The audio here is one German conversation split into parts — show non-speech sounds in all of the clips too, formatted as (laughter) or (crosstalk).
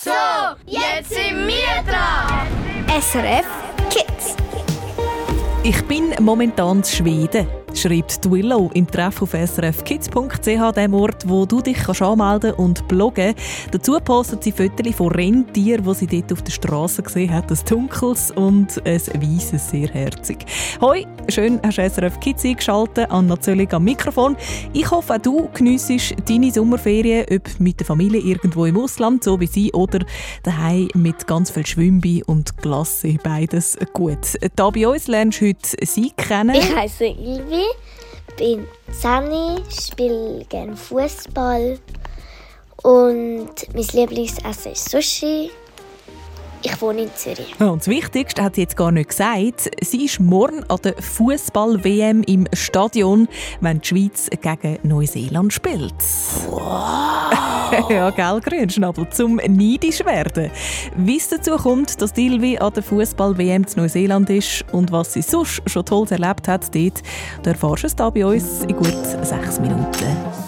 So, jetzt sind wir dran. SRF Kids. Ich bin momentan in Schweden schreibt Willow im Treff auf srfkids.ch, dem Ort, wo du dich kannst anmelden und bloggen Dazu postet sie Fotos von Rentieren, die sie dort auf der Straße gesehen hat. Ein dunkles und ein weißes, sehr herzig. Hoi, schön hast du SRF Kids eingeschaltet, Anna Zöllig am Mikrofon. Ich hoffe, auch du geniessest deine Sommerferien, ob mit der Familie irgendwo im Ausland, so wie sie, oder daheim mit ganz viel Schwimbi und Glasse. Beides gut. Da bei uns lernst du heute sie kennen. Ich heiße Ilvi bin Sani, spiele gerne Fußball und mein Lieblingsessen ist Sushi. Ich wohne in Zürich. und das Wichtigste hat sie jetzt gar nicht gesagt. Sie ist morgen an der Fußball-WM im Stadion, wenn die Schweiz gegen Neuseeland spielt. Wow! (laughs) ja, gell, Grünschnabel, zum neidisch werden. Wie es dazu kommt, dass Dilvi an der Fußball-WM zu Neuseeland ist und was sie sonst schon Tolles erlebt hat dort, da erfahrst du es hier bei uns in gut sechs Minuten.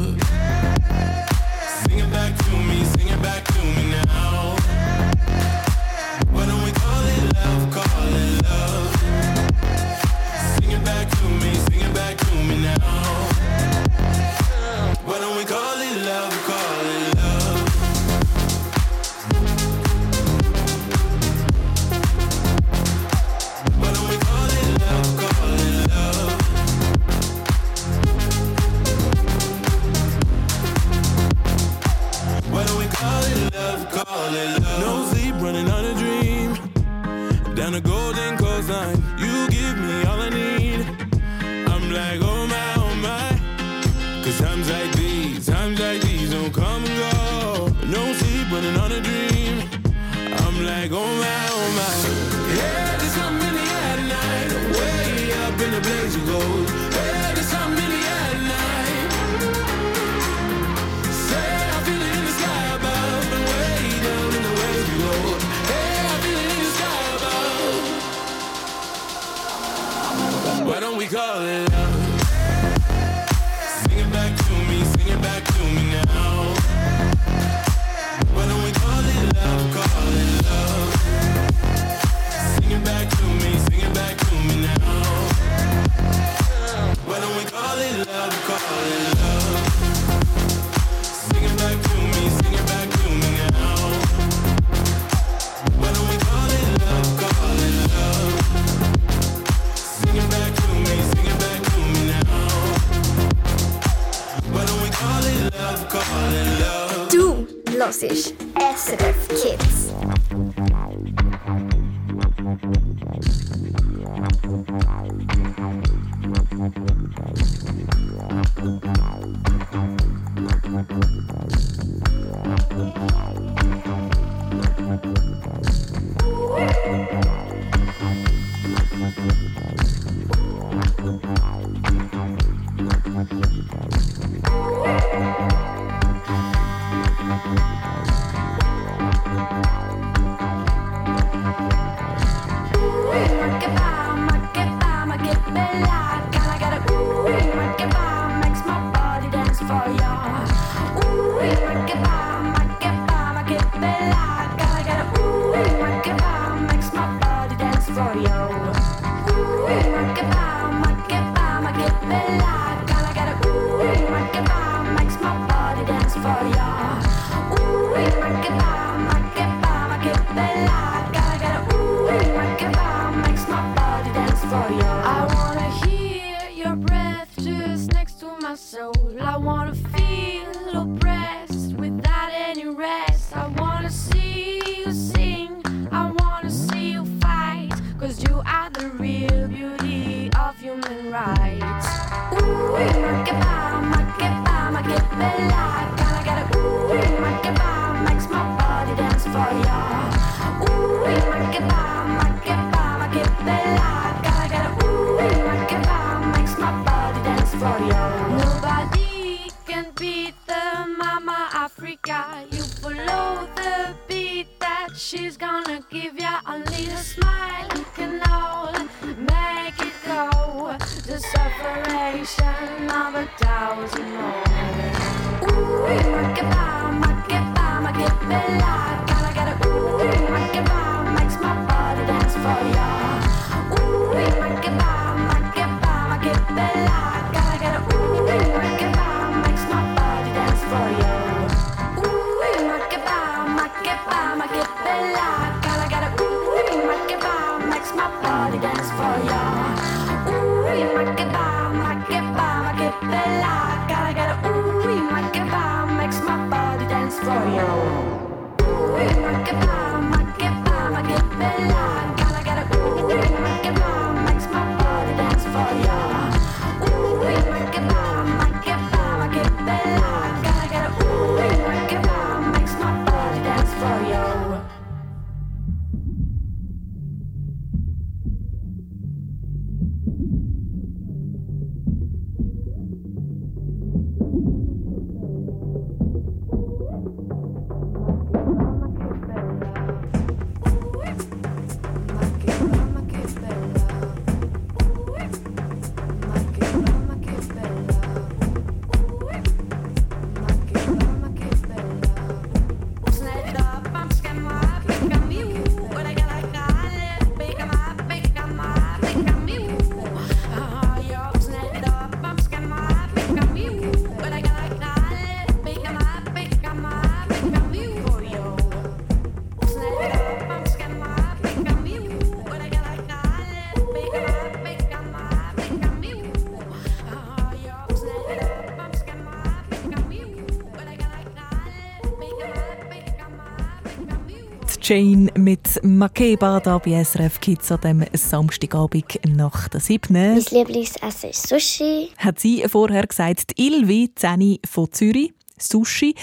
Jane mit Makeba da bei SRF Kids an dem Samstagabend nach der 7. Mein Lieblingsessen ist Sushi. Hat sie vorher gesagt, die Ilvi, Zeni von Zürich, Sushi,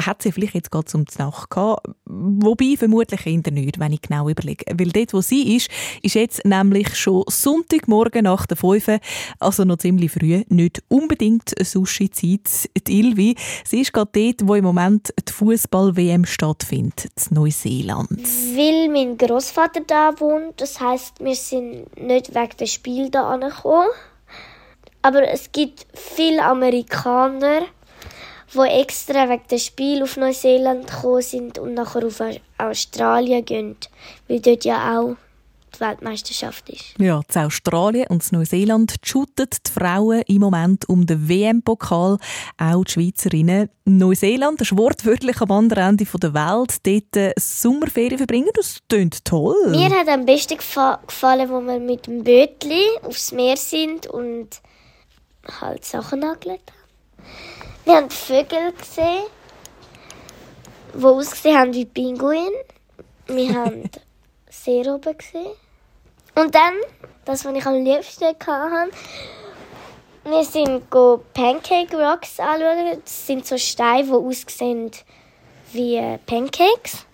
hat sie vielleicht jetzt gerade zum Nacht gehabt. Wobei vermutlich eher nicht, wenn ich genau überlege. Weil dort, wo sie ist, ist jetzt nämlich schon Sonntagmorgen nach der 5, also noch ziemlich früh, nicht unbedingt Sushi-Zeit. Die Ilvi, sie ist gerade dort, wo im Moment die Fußball-WM stattfindet, in Neuseeland. Weil mein Großvater da wohnt, das heißt, wir sind nicht wegen des Spiels da angekommen. Aber es gibt viele Amerikaner, die extra wegen des Spiel auf Neuseeland gekommen sind und nachher auf Australien gehen, weil dort ja auch die Weltmeisterschaft ist. Ja, zu Australien und zu Neuseeland shooten die Frauen im Moment um den WM-Pokal, auch die Schweizerinnen. Neuseeland ist wortwörtlich am anderen Ende der Welt, dort äh, Sommerferien verbringen, das klingt toll. Mir hat am besten gefa gefallen, wo wir mit dem Bötli aufs Meer sind und halt Sachen angelegt haben. Wir haben Vögel gesehen, die ausgesehen haben wie Pinguin. Wir (laughs) haben Seeroben gesehen. Und dann, das, was ich am liebsten hatte, wir sind go Pancake Rocks anschauen. Das sind so Steine, die aussehen wie äh, Pancakes.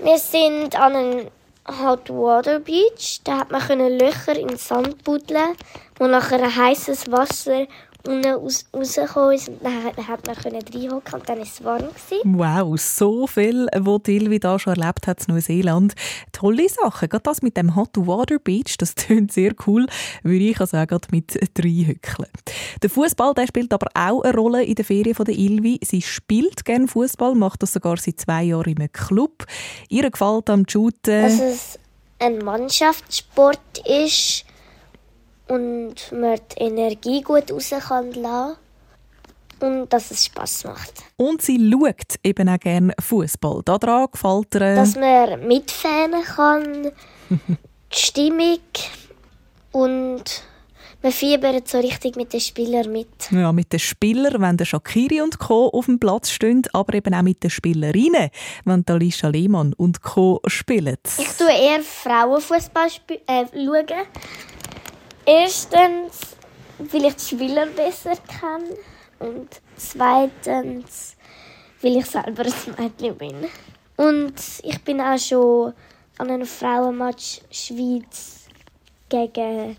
Wir sind an einem Hot Water Beach. Da hat man Löcher in den Sand buddeln, wo nachher ein heißes Wasser unten raus, rausgekommen ist. Und dann hat hat man reinhocken und dann war es warm. Gewesen. Wow, so viel, was Tilvi da schon erlebt hat in Neuseeland. Tolle Sachen. Gerade das mit dem Hot Water Beach, das (laughs) klingt sehr cool, würde ich auch sagen, gerade mit drei Hückeln. Der Fußball spielt aber auch eine Rolle in der Ferien von der Ilvi. Sie spielt gerne Fußball, macht das sogar seit zwei Jahren einem Club. Ihr gefällt am Shooten. Dass es ein Mannschaftssport ist und man die Energie gut raus kann lassen und dass es Spass macht. Und sie schaut eben auch gerne Fußball. Daran gefällt ihr. äh, Dass man mitfahren kann, (laughs) die Stimmung und man fiebert so richtig mit den Spielern mit. Ja, mit den Spielern, wenn der Shakiri und Co. auf dem Platz stehen, aber eben auch mit den Spielerinnen, wenn Alicia Lehmann und Co. spielen. Ich tue eher Frauenfußball äh, schauen. Erstens, weil ich die Spieler besser kenne. Und zweitens, weil ich selber ein Mädchen bin. Und ich bin auch schon an einem Frauenmatch Schweiz gegen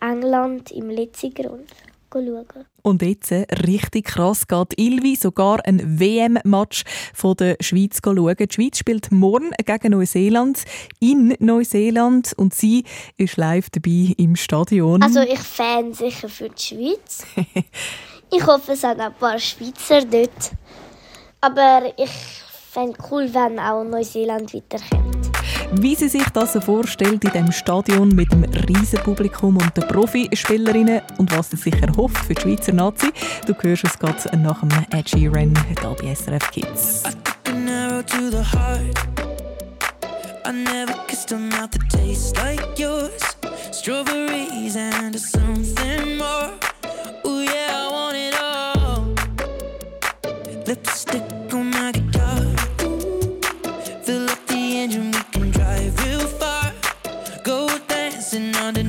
England im letzten Grund schauen. Und jetzt, äh, richtig krass, geht Ilvi sogar ein WM-Match von der Schweiz schauen. Die Schweiz spielt morgen gegen Neuseeland in Neuseeland und sie ist live dabei im Stadion. Also ich fan sicher für die Schweiz. (laughs) ich hoffe, es auch ein paar Schweizer dort. Aber ich fände cool, wenn auch Neuseeland weiterkommt. Wie sie sich das so vorstellt in dem Stadion mit dem riesen Publikum und den Profispielerinnen und was sie sich erhofft für die Schweizer Nazi, du hörst es gerade nach dem Ed Sheeran hier bei SRF Kids. I never kissed a mouth that tastes like yours. Strawberries and something more. Ooh, yeah, I want it all. Lipstick dancing on the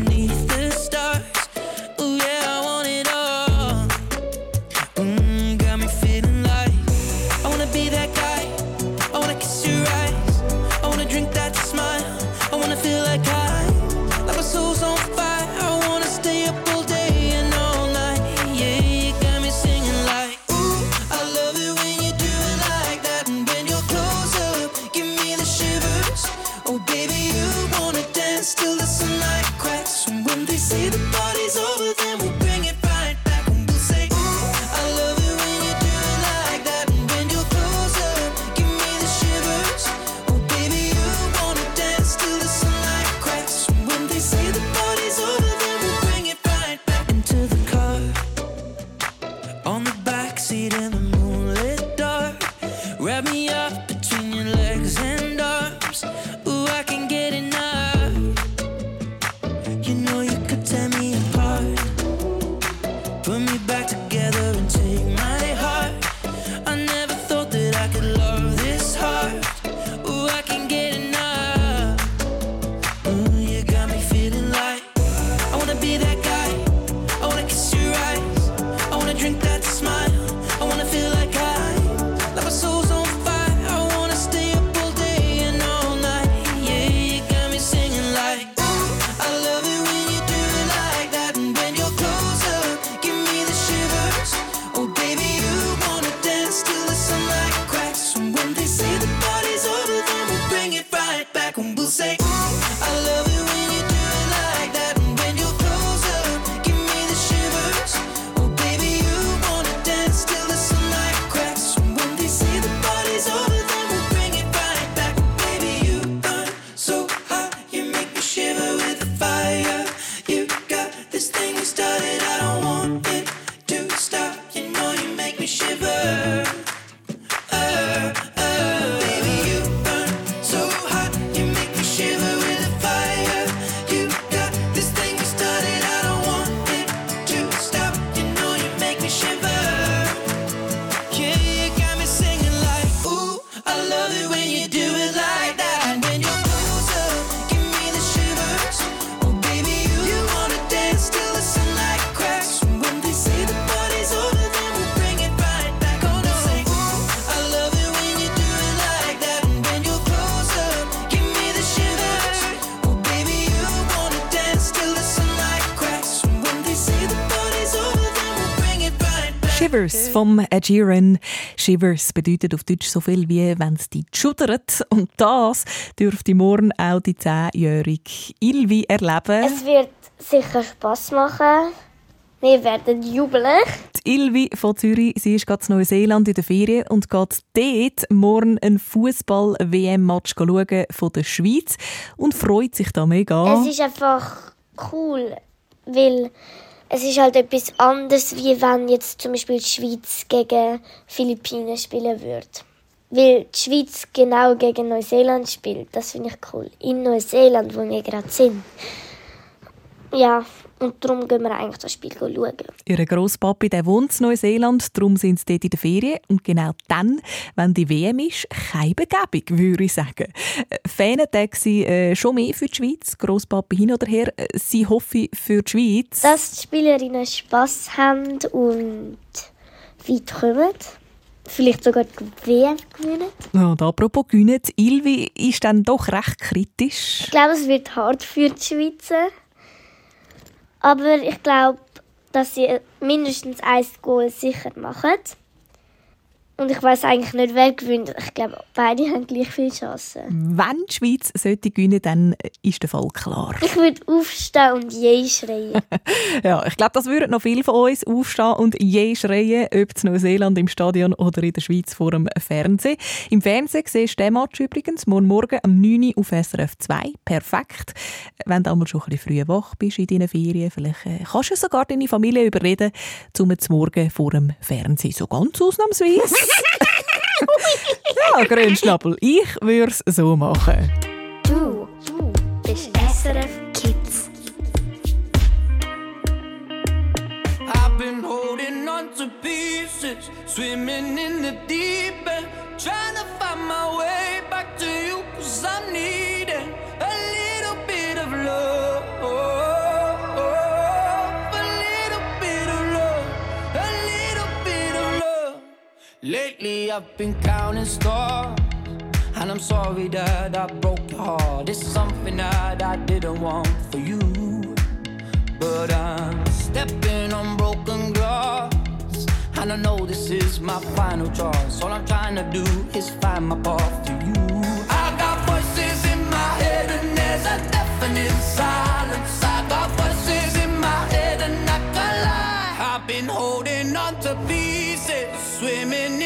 vom Ed Sheeran. Shivers bedeutet auf Deutsch so viel wie wenn es dich schudert. Und das dürfte morgen auch die 10-jährige Ilvi erleben. Es wird sicher Spass machen. Wir werden jubeln. Die Ilvi von Zürich, sie ist gerade in Neuseeland in der Ferien und geht dort morgen ein Fußball-WM-Match schauen von der Schweiz und freut sich da mega. Es ist einfach cool, weil es ist halt etwas anderes, wie wenn jetzt zum Beispiel die Schweiz gegen Philippinen spielen würde. Weil die Schweiz genau gegen Neuseeland spielt. Das finde ich cool. In Neuseeland, wo wir gerade sind. Ja, und darum gehen wir eigentlich das Spiel schauen. Ihr Grosspapi der wohnt in Neuseeland, darum sind sie dort in der Ferien. Und genau dann, wenn die WM ist, keine Begebung, würde ich sagen. Äh, Fanentag sind äh, schon mehr für die Schweiz. Grosspapi hin oder her, äh, sie hoffe für die Schweiz. Dass die Spielerinnen Spass haben und weit kommen. vielleicht sogar die WM gewinnen. Und apropos gewinnen, Ilvi ist dann doch recht kritisch. Ich glaube, es wird hart für die Schweizer. Aber ich glaube, dass sie mindestens ein Goal sicher machen. Und ich weiß eigentlich nicht, wer gewinnt. Ich glaube, beide haben gleich viele Chancen. Wenn die Schweiz sollte gewinnen, dann ist der Fall klar. Ich würde aufstehen und je schreien. (laughs) Ja, ich glaube, das würden noch viele von uns aufstehen und je schreien, ob in Neuseeland im Stadion oder in der Schweiz vor dem Fernsehen. Im Fernsehen siehst du den Match übrigens morgen Morgen um 9 Uhr auf SRF 2. Perfekt. Wenn du einmal schon ein bisschen früh wach bist in deinen Ferien, vielleicht äh, kannst du sogar deine Familie überreden, zum Morgen vor dem Fernsehen. So ganz ausnahmsweise. Ja, Grünschnappel, ich würde es so machen. Du bist SRF Kids. I've been holding on to pieces, swimming in the deep end, trying to find my way back to you, cause I'm needing a little bit of love. Lately I've been counting stars, and I'm sorry that I broke your heart. It's something that I didn't want for you. But I'm stepping on broken glass. And I know this is my final choice. All I'm trying to do is find my path to you. I got voices in my head, and there's a definite silence. I got voices in my head, and I can't lie. I've been holding on to pieces, swimming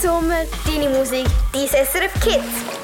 Sommer, deine Musik, dein SRF Kids.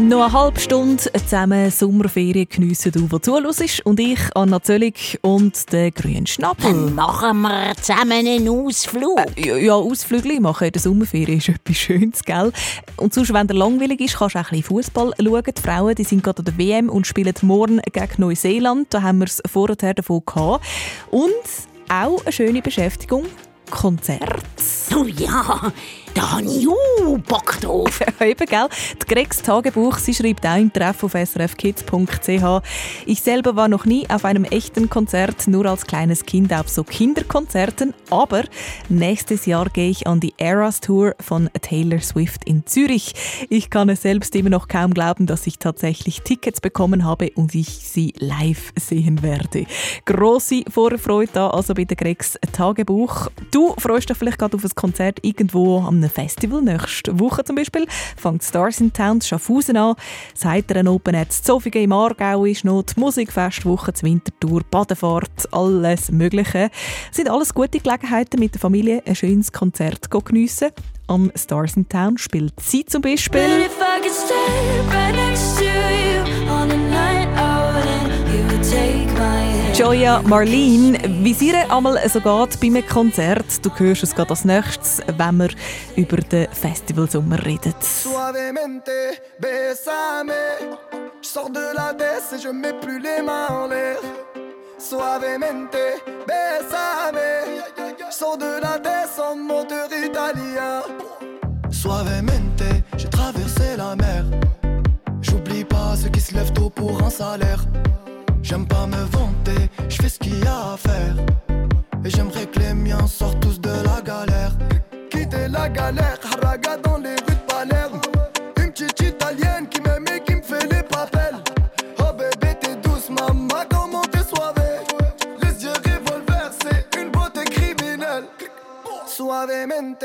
Noch eine halbe Stunde zusammen Sommerferien geniessen, du, der zuhörst. Und ich, Anna Zöllig und der grüne Schnabel. Machen wir zusammen einen Ausflug. Ja, ja, Ausflüge machen in der Sommerferien ist (laughs) etwas Schönes, gell? Und sonst, wenn der langweilig ist, kannst du auch ein bisschen Fußball schauen. Die Frauen die sind gerade an der WM und spielen morgen gegen Neuseeland. Da haben wir es vorher davon gehabt. Und auch eine schöne Beschäftigung, Konzert. Oh ja, da habe ich auch Bock drauf. (laughs) Eben, gell? Die Gregs Tagebuch, sie schreibt auch im Treff auf srfkids.ch. Ich selber war noch nie auf einem echten Konzert, nur als kleines Kind auf so Kinderkonzerten. Aber nächstes Jahr gehe ich an die Eras Tour von Taylor Swift in Zürich. Ich kann es selbst immer noch kaum glauben, dass ich tatsächlich Tickets bekommen habe und ich sie live sehen werde. Grosse Vorfreude da also bei der Gregs Tagebuch. Du freust dich vielleicht gerade auf ein Konzert irgendwo am Festival. Nächste Woche zum Beispiel fängt Stars in Town Schaffhausen an. Das Heiteren Open Air Zofingen im Aargau ist noch die Musikfestwoche, die Wintertour, Badefahrt, alles Mögliche. Das sind alles gute Gelegenheiten, mit der Familie ein schönes Konzert zu geniessen. Am Stars in Town spielt sie zum Beispiel. Joya Marlene, wie es ihr einmal so geht bei einem Konzert, du hörst es gerade als nächstes, wenn wir über den Festivalsommer reden. Suavemente, besame. Je sors de la baisse et je mets plus les mains en l'air. Suavemente, besame. Je sors de la baisse en moteur italien. Suavemente, j'ai traversé la mer. J'oublie pas ceux qui se lèvent tôt pour un salaire. J'aime pas me vanter, je fais ce qu'il y a à faire. Et j'aimerais que les miens sortent tous de la galère. Quitter la galère, haraga dans les rues de Palerme. Une petite italienne qui m'aime et qui me fait les papels. Oh bébé, t'es douce, maman, comment t'es soivée. Les yeux revolver, c'est une beauté criminelle. Suavemente.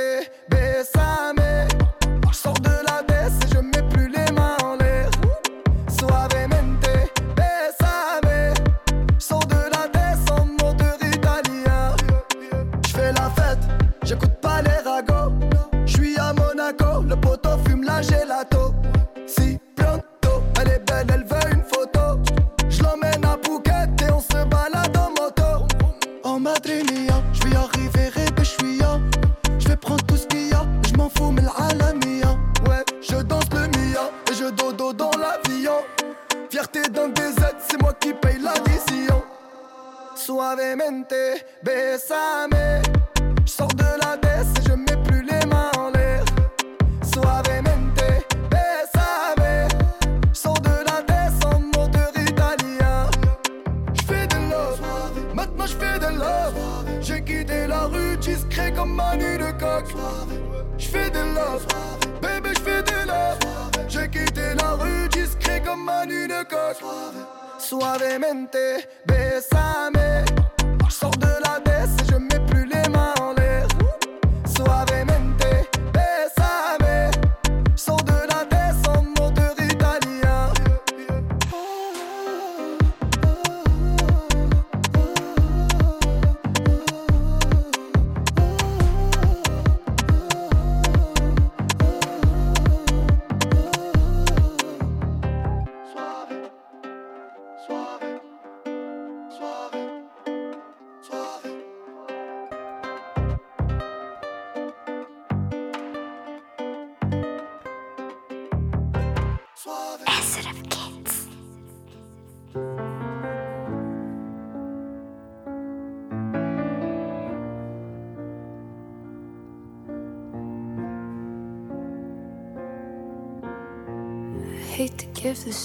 être discret comme Manu de coq. J'fais des love, bébé, j'fais des love. J'ai quitté la rue discret comme Manu de coq. Suavemente, besame. J'sors de la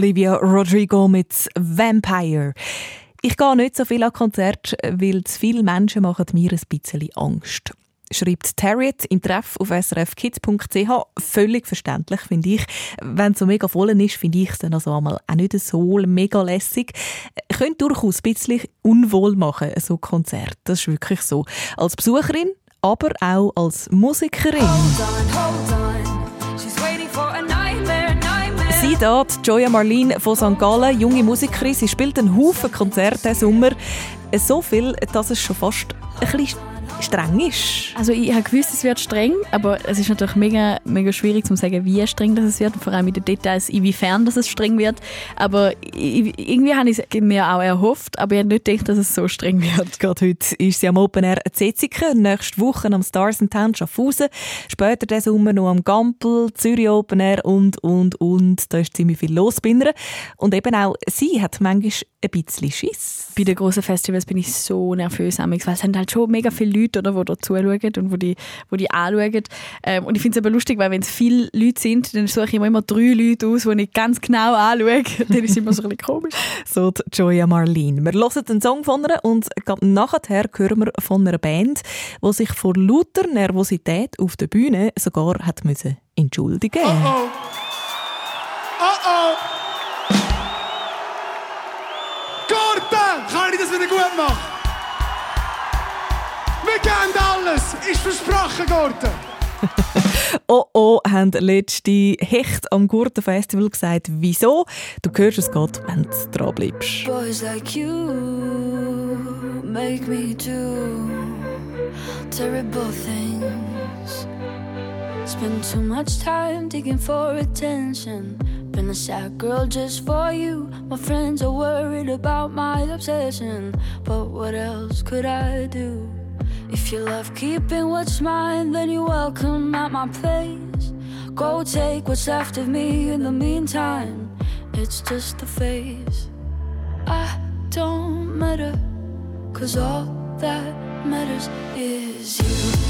Olivia Rodrigo mit Vampire. Ich gehe nicht so viel an Konzerte, weil zu viele Menschen machen mir ein bisschen Angst. Schreibt Tarriet im Treff auf srfkids.ch. Völlig verständlich, finde ich. Wenn es so mega voll ist, finde ich es dann also einmal auch nicht so mega lässig. Könnte durchaus ein bisschen unwohl machen, so Konzert. Das ist wirklich so. Als Besucherin, aber auch als Musikerin. Sie da, die Joya Marlene von St. Gallen, junge Musikerin. Sie spielt einen Haufen Konzerte diesen Sommer. So viel, dass es schon fast ein bisschen streng ist. Also ich habe gewusst, es wird streng, aber es ist natürlich mega, mega schwierig zu sagen, wie streng das wird, vor allem in den Details, inwiefern das es streng wird. Aber ich, irgendwie habe ich es mir auch erhofft, aber ich habe nicht gedacht, dass es so streng wird. Gerade heute ist sie am Open Air Zeziken, nächste Woche am Stars in Town Schaffhausen, später diesen Sommer noch am Gampel, Zürich Open Air und, und, und. Da ist ziemlich viel los bei ihr. Und eben auch sie hat manchmal ein bisschen Schiss. Bei den grossen Festivals bin ich so nervös, weil es sind halt schon mega viele Leute, oder, die da zuschauen und wo die, wo die anschauen. Ähm, und ich finde es aber lustig, weil wenn es viele Leute sind, dann suche ich immer, immer drei Leute aus, die ich ganz genau anschaue. (laughs) dann ist es immer so ein bisschen komisch. So die Joya Marlene. Wir hören den Song von ihr und nachher hören wir von einer Band, die sich vor lauter Nervosität auf der Bühne sogar hat müssen entschuldigen Oh oh! Oh oh! Gordon! Kann ich das wieder gut machen? Wir geben alles! Ist versprochen, Gordon! (laughs) oh oh, haben letzte Hecht am Gurtenfestival gesagt. Wieso? Du hörst es gerade, wenn du dran bleibst. Boys like you make me do terrible things. Spend too much time digging for attention. Been a sad girl just for you. My friends are worried about my obsession. But what else could I do? If you love keeping what's mine, then you're welcome at my place. Go take what's left of me in the meantime. It's just a phase. I don't matter, cause all that matters is you. You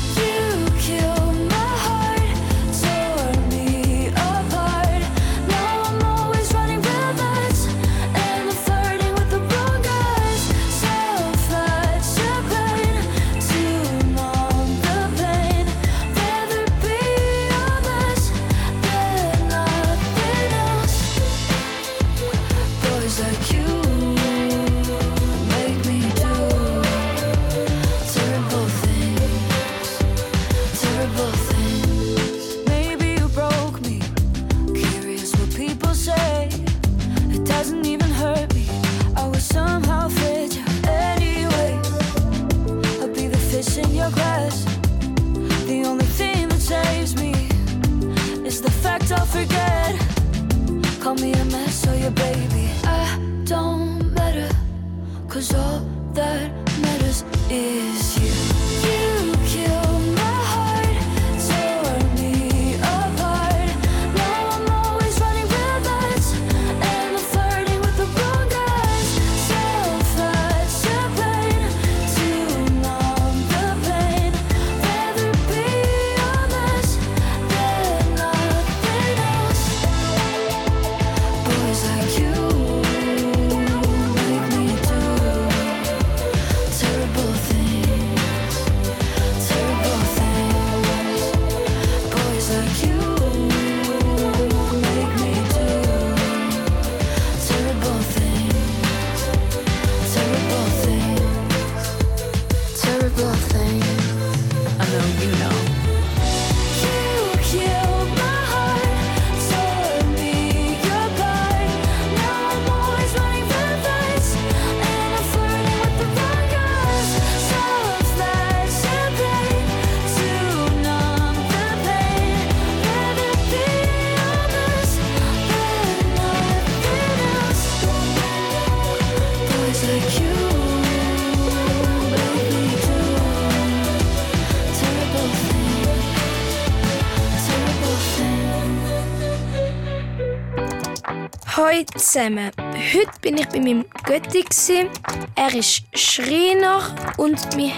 zusammen. Heute bin ich bei meinem Götti. gsi. Er ist Schreiner und wir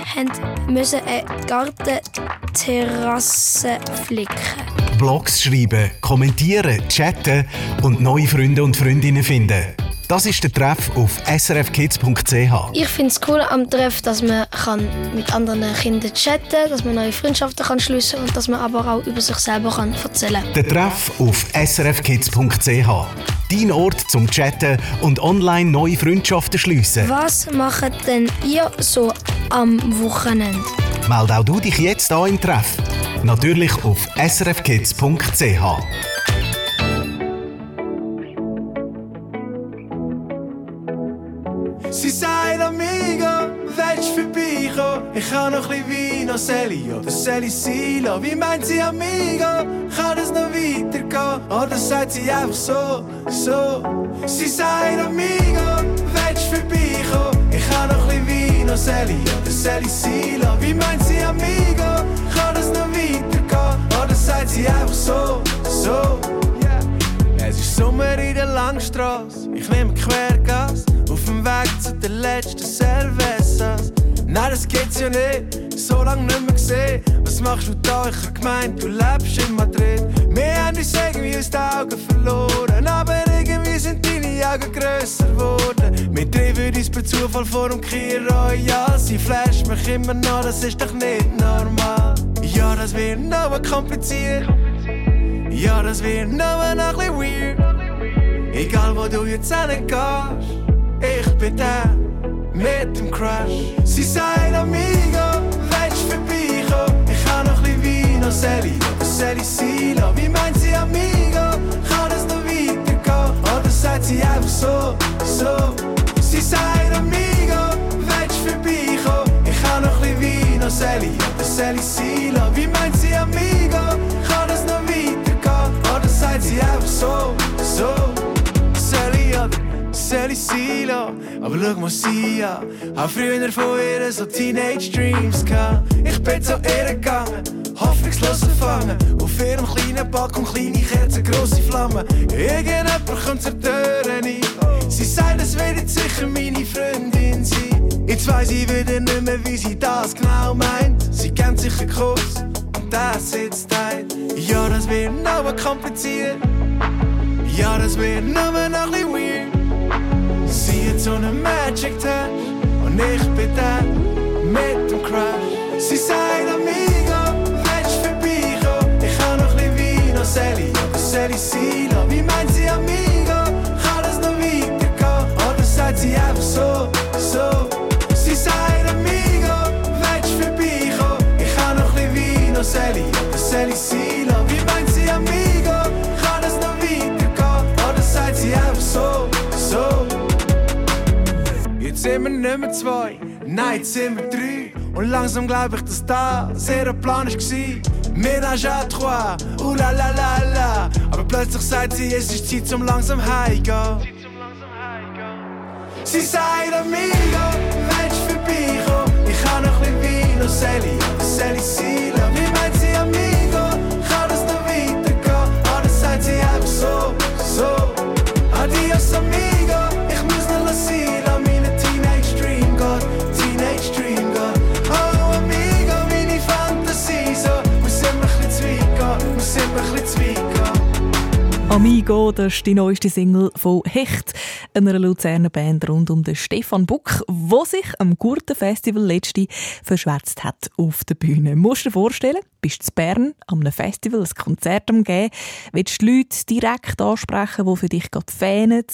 mussten eine Gartenterrasse flicken. Blogs schreiben, kommentieren, chatten und neue Freunde und Freundinnen finden. Das ist der Treff auf srfkids.ch. Ich finde es cool am Treff, dass man kann mit anderen Kindern chatten kann, dass man neue Freundschaften kann schliessen und dass man aber auch über sich selber kann erzählen kann. Der Treff auf srfkids.ch. Dein Ort zum Chatten und online neue Freundschaften schliessen. Was macht denn ihr so am Wochenende? Meld auch du dich jetzt an im Treff. Natürlich auf srfkids.ch. Sally oder Sally Silo. Wie meint sie, amigo, kann es noch weitergehen? Oder sagt sie einfach so, so? Sie sagt, amigo, willst du vorbeikommen? Ich habe noch ein bisschen Wein, noch Sally oder Sally Silo. Wie meint sie, amigo, kann es noch weitergehen? Oder sagt sie einfach so, so? Es ist Sommer in der Langstrasse, ich nehme Quergas auf dem Weg zu den letzten Cervezas. Nein, das geht's ja nicht, so lange nicht mehr gesehen. Was machst du da? Ich hab gemeint, du lebst in Madrid. Wir haben uns irgendwie aus den Augen verloren, aber irgendwie sind deine Augen grösser geworden. Wir treiben uns per Zufall vor dem Kia Royal. Sie flasht mich immer noch, das ist doch nicht normal. Ja, das wird noch kompliziert. Ja, das wird noch ein bisschen weird. Egal wo du jetzt hingehst, ich bin da mit dem Crush. Sie sagt, amigo, Sally oder Sally Silo. Wie meint sie, amigo, kann es noch weitergehen? Oder sagt sie einfach so, so? Sie sagt, amigo, willst du vorbeikommen? Ich habe noch ein bisschen Wein, Sally oder Sally Silo. Wie meint sie, amigo, kann es noch weitergehen? Oder sagt sie einfach so, Sally Silo. Aber schau mal sie an. Hab früher von ihr so Teenage Dreams gehabt. Ich bin zu ihr gegangen, hoffnungslos erfangen. Auf ihrem kleinen Balkon kleine Kerzen, grosse Flammen. Irgendjemand kommt zur Tür rein. Sie sagt, es wird sicher meine Freundin sein. Jetzt weiss ich wieder nicht mehr, wie sie das genau meint. Sie kennt sicher Kuss und das sitzt tight. Ja, das wird noch kompliziert. Ja, das wird noch ein bisschen. Sie hat so einen Magic Touch und ich bin da mit dem Crush. Sie sagt, amigo, willst du vorbeikommen? Ich habe noch ein bisschen Wein, noch Sally oder Sally Silo. Wie meint sie, amigo, kann es noch weitergehen? Oder sagt sie einfach so, so? Sie sagt, amigo, willst du vorbeikommen? Ich habe noch ein bisschen Wein, noch Sally oder Sally Silo. Sind wir nicht mehr zwei, nein, jetzt sind wir drei. Und langsam glaub ich, dass das ihr Plan war. Ménage à trois, ouh la la la la. Aber plötzlich sagt sie, es ist Zeit zum langsam heimgehen. Sie sagt, amigo, willst du vorbeikommen? Ich habe noch ein bisschen Wein, noch Sally, Sally Sila. Amigo, das ist die neueste Single von Hecht, einer Luzerner Band rund um den Stefan Buck, wo sich am Gurtenfestival letzte verschwärzt hat auf der Bühne. Musst du dir vorstellen, bist in Bern am Festival ein Konzert am geben, willst die Leute direkt ansprechen, die für dich gerade fähnen,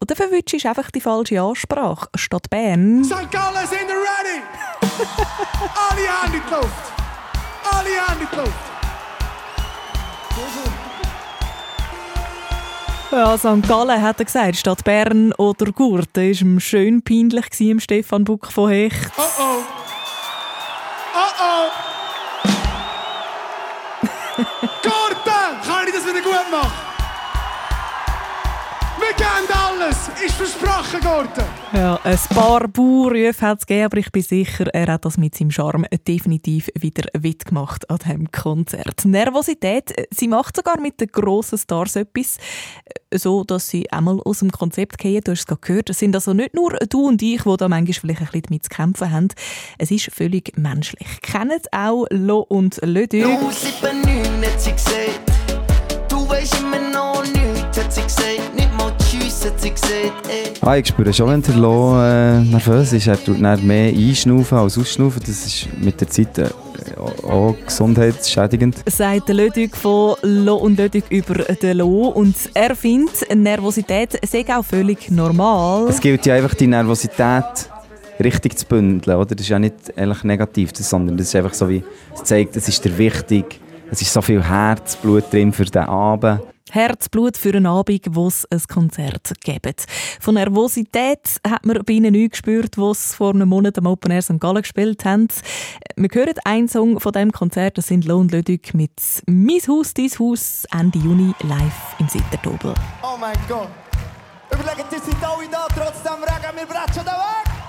oder verwünschst du einfach die falsche Ansprache statt Bern? St. Gallen sind ready! (laughs) Alle Hände in die Luft! Alle Hände in die Luft! Ja, St. Gallen hat er gesagt, statt Bern oder Gurten. War ihm schön peinlich im Stefan Buck von Hecht. Oh oh! Oh oh! (laughs) Gurten! Wir geben alles! Ist versprochen, Gurten! Ja, ein paar Baurufe hat es gegeben, aber ich bin sicher, er hat das mit seinem Charme definitiv wieder wettgemacht an diesem Konzert. Nervosität, sie macht sogar mit den grossen Stars etwas, so dass sie einmal aus dem Konzept gehen. Du hast es gerade gehört, es sind also nicht nur du und ich, die da manchmal vielleicht ein bisschen damit zu kämpfen haben. Es ist völlig menschlich. Kennt auch Lo und Le Duc? Du sieben neun hat sie gesagt. Du weisst immer noch nichts, hat sie gesagt. Nicht Ey. Ah, ich spüre schon, wenn der Lo äh, nervös ist. Er tut mehr einschnaufen als ausschnaufen. Das ist mit der Zeit äh, auch gesundheitsschädigend. sagt der Lödig von Lo und Lödig über den Lo. Und er findet, Nervosität sei auch völlig normal. Es gilt ja einfach, die Nervosität richtig zu bündeln. Oder? Das ist ja nicht eigentlich negativ, sondern das ist einfach so wie, es zeigt, es ist dir wichtig, es ist so viel Herzblut drin für den Abend. Herzblut für einen Abend, wo es ein Konzert gibt. Von Nervosität hat man bei ihnen nicht gespürt, sie vor einem Monat am Open Air St. Gallen gespielt haben. Wir hören einen Song von diesem Konzert, das sind Lohn Lödig mit «Mein Haus, dein Haus» Ende Juni live im Sittertobel. Oh mein Gott. Überlegt, ihr seid alle da, trotzdem Regen, wir bretschen da weg.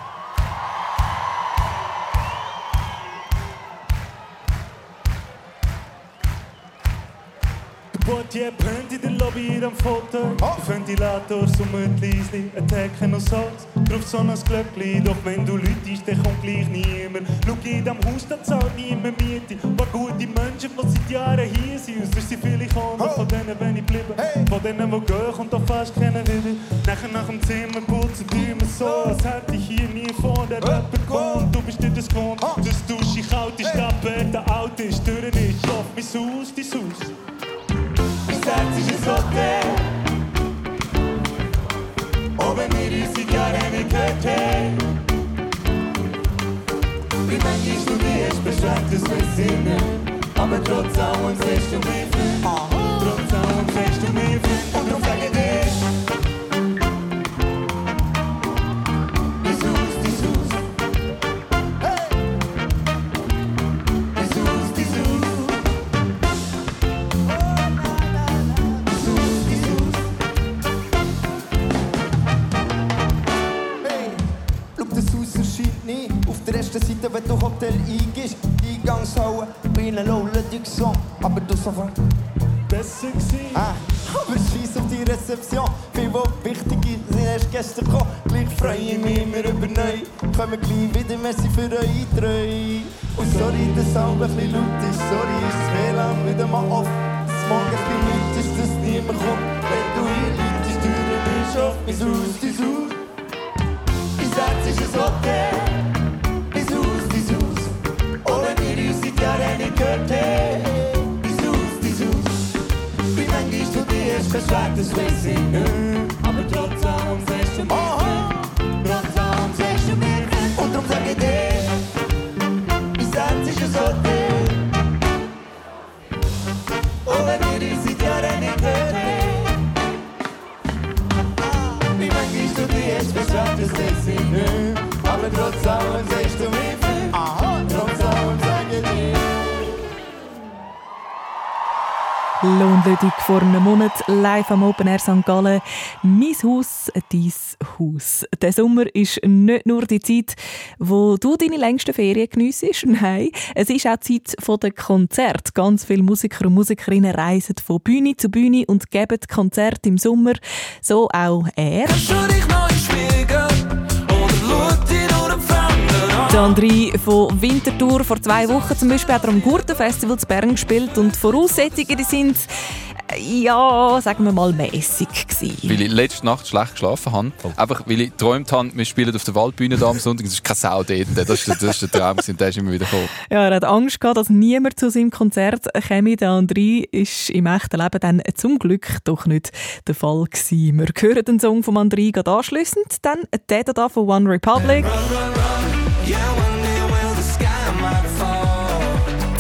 Portier brennt in der Lobby am Foto. Der Ventilator summt leisli, ein Tecken aus Holz. Drauf so ein Glöckli, doch wenn du lütest, dann kommt gleich niemand. Schau, in diesem Haus, da zahlt niemand Miete. Paar gute Menschen, die seit Jahren hier sind. Ausser sie viele kommen, von denen bin ich geblieben. Von denen, die gehen, kommt auch fast keiner wieder. Nachher nach dem Zimmer putzen die immer so, als hätte ich hier nie vor der Rapper gewohnt. Du bist dir das gewohnt, das Dusche kalt ist, der Bett, der Auto ist, Türen ist, auf mein Haus, dein Haus. Uns seit Jahren nicht gehört haben. Wie manchmal du dich hast beschwert, das weiß ich nicht. Aber trotz allem sagst du viel. Trotz allem sagst du viel. Und darum sage Sofort besser gewesen. Ah, aber scheiß auf die Rezeption. Viel, was wichtig ist, sind erst gestern gekommen. Gleich freue ich mich immer über neu. Kommen gleich wieder, merci für eure Treue. Und sorry, dass es auch ein bisschen laut ist. Sorry, ist das WLAN wieder mal off. Beschwert, das vor einem Monat live am Open Air St. Gallen. Mein Haus, dein Haus. Der Sommer ist nicht nur die Zeit, wo du deine längsten Ferien geniessest. (laughs) Nein, es ist auch die Zeit der Konzerte. Ganz viele Musiker und Musikerinnen reisen von Bühne zu Bühne und geben Konzerte im Sommer. So auch er. Der André von Winterthur vor zwei Wochen zum Beispiel hat er am Gurtenfestival zu Bern gespielt und die Voraussetzungen die sind ja, sagen wir mal, mäßig gewesen. Weil ich letzte Nacht schlecht geschlafen habe. Einfach weil ich geträumt habe, wir spielen auf der Waldbühne da am Sonntag. Es ist keine Sau dort. Das ist, der- das ist der Traum gewesen, und der ist immer wieder gekommen. Ja, er hat Angst gehabt, dass niemand zu seinem Konzert käme. Der André ist im echten Leben dann zum Glück doch nicht der Fall gewesen. Wir hören den Song von André gerade anschliessend, dann der da von One Republic.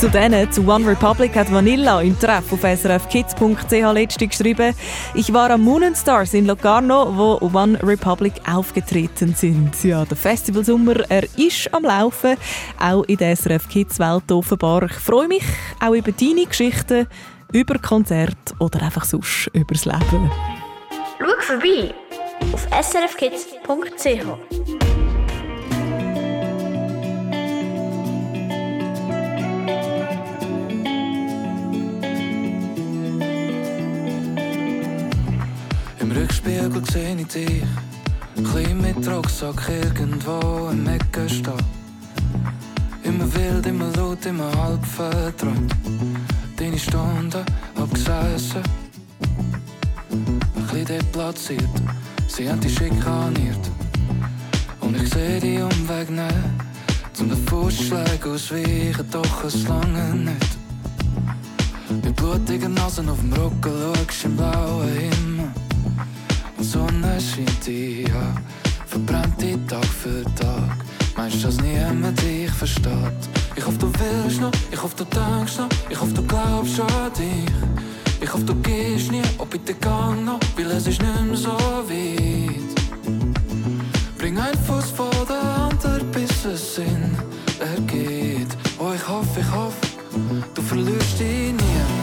Zu denen, zu One Republic, hat Vanilla im Treff auf srfkids.ch letztens geschrieben, ich war am Moon Stars in Locarno, wo One Republic aufgetreten sind. Ja, der Festivalsommer, er ist am Laufen, auch in der SRF Kids Welt offenbar. Ich freue mich auch über deine Geschichten, über Konzerte oder einfach sonst über das Leben. Schau vorbei auf srfkids.ch. Rückspiegel sehe ich dich, klein mit Rucksack irgendwo im Ecken stehen. Immer wild, immer laut, immer halb verträumt. Deine Stunden abgesessen, ein bisschen deplatziert. Sie haben dich schikaniert. Und ich sehe die Umweg nicht, zum den Fußschlägen ausweichen, doch es lange nicht. Mit blutiger Nase auf dem Rücken schaust im blauen Himmel. Die scheint dich an, verbrennt dich Tag für Tag. Meinst du, dass niemand dich versteht? Ich hoffe, du willst noch, ich hoffe, du denkst noch, ich hoffe, du glaubst an dich. Ich hoffe, du gehst nie, ob bitte gang noch, weil es ist nicht mehr so weit. Bring einen Fuß vor den anderen, bis es Sinn ergeht. Oh, ich hoffe, ich hoffe, du verlierst dich nie.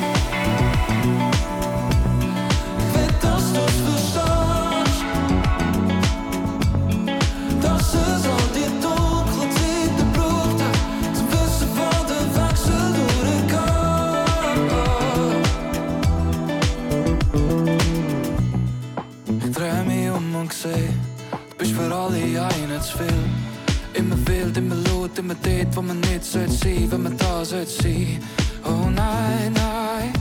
Du bist für alle einen zu viel. Immer wild, immer laut, immer dort, wo man nicht sollte sein, wenn man da sollte sein. Oh nein, nein.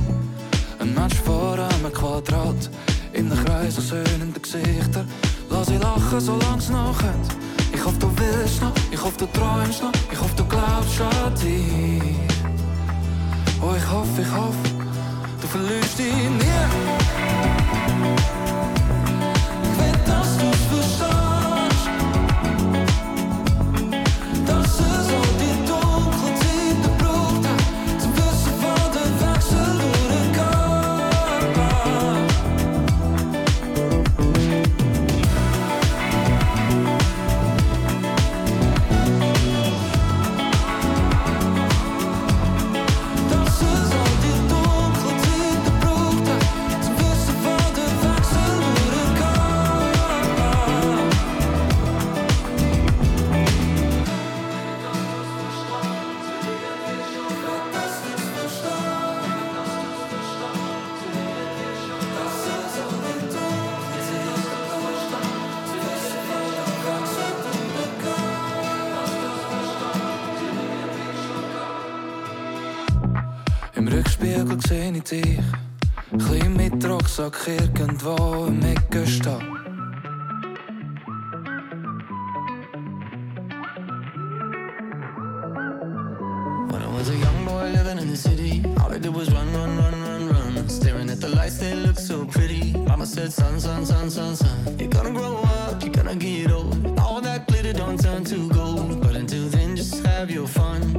Ein Mensch vor einem Quadrat, in einem Kreis aus höhnenden Gesichtern. Lass sie lachen, solang's noch geht. Ich hoffe, du willst noch, ich hoffe, du träumst noch, ich hoffe, du glaubst an dich. Oh, ich hoffe, ich hoffe, du verlierst dich nie. Rucksack irgendwo im Ecken stehen. When I was a young boy living in the city, all I did was run, run, run, run, run. Staring at the lights, they look so pretty. Mama said, son, son, son, son, son. You're gonna grow up, you're gonna get old. All that glitter don't turn to gold. But until then, just have your fun.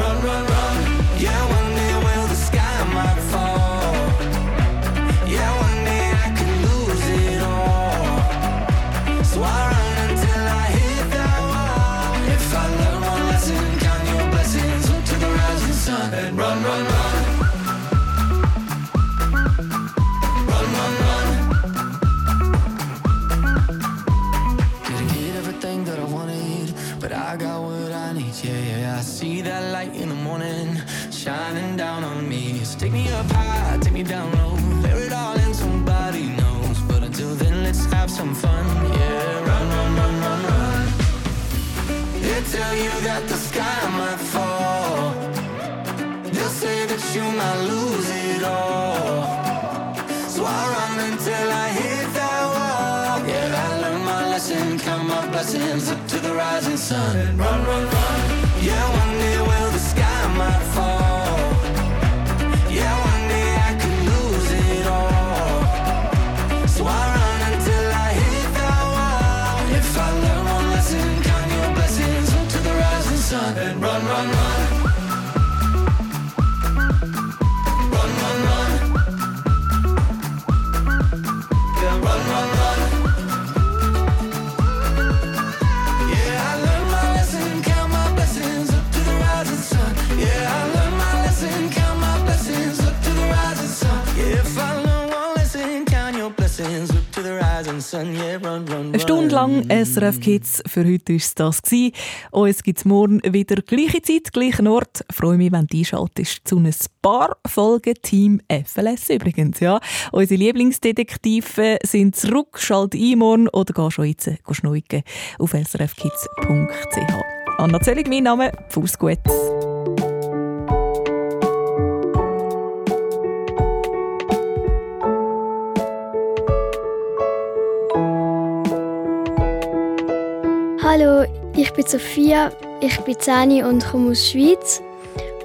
Tell you that the sky might fall. They'll say that you might lose it all. So I run until I hit that wall. Yeah, I learned my lesson, count my blessings. up to the rising sun. Run, run, run. Eine Stunde lang SRF Kids. Für heute war es das. Uns gibt es morgen wieder gleiche Zeit, gleichen Ort. Ich freue mich, wenn du einschaltest zu ein paar Folgen Team FLS übrigens. Ja. Unsere Lieblingsdetektive sind zurück. Schalt ein morgen oder geh schon jetzt geh schneiden auf srfkids.ch. Anna Zöllig, mein Name. Fuß gut. Hallo, ich bin Sophia, ich bin 10 und komme aus der Schweiz.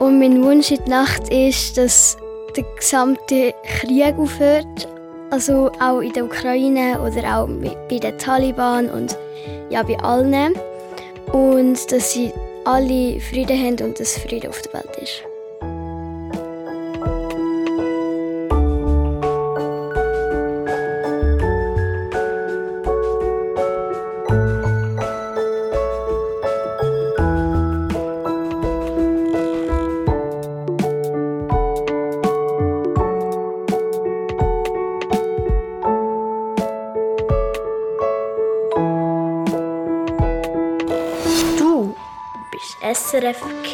Und mein Wunsch in der Nacht ist, dass der gesamte Krieg aufhört. Also auch in der Ukraine oder auch bei den Taliban und ja, bei allen. Und dass sie alle Frieden haben und dass Frieden auf der Welt ist.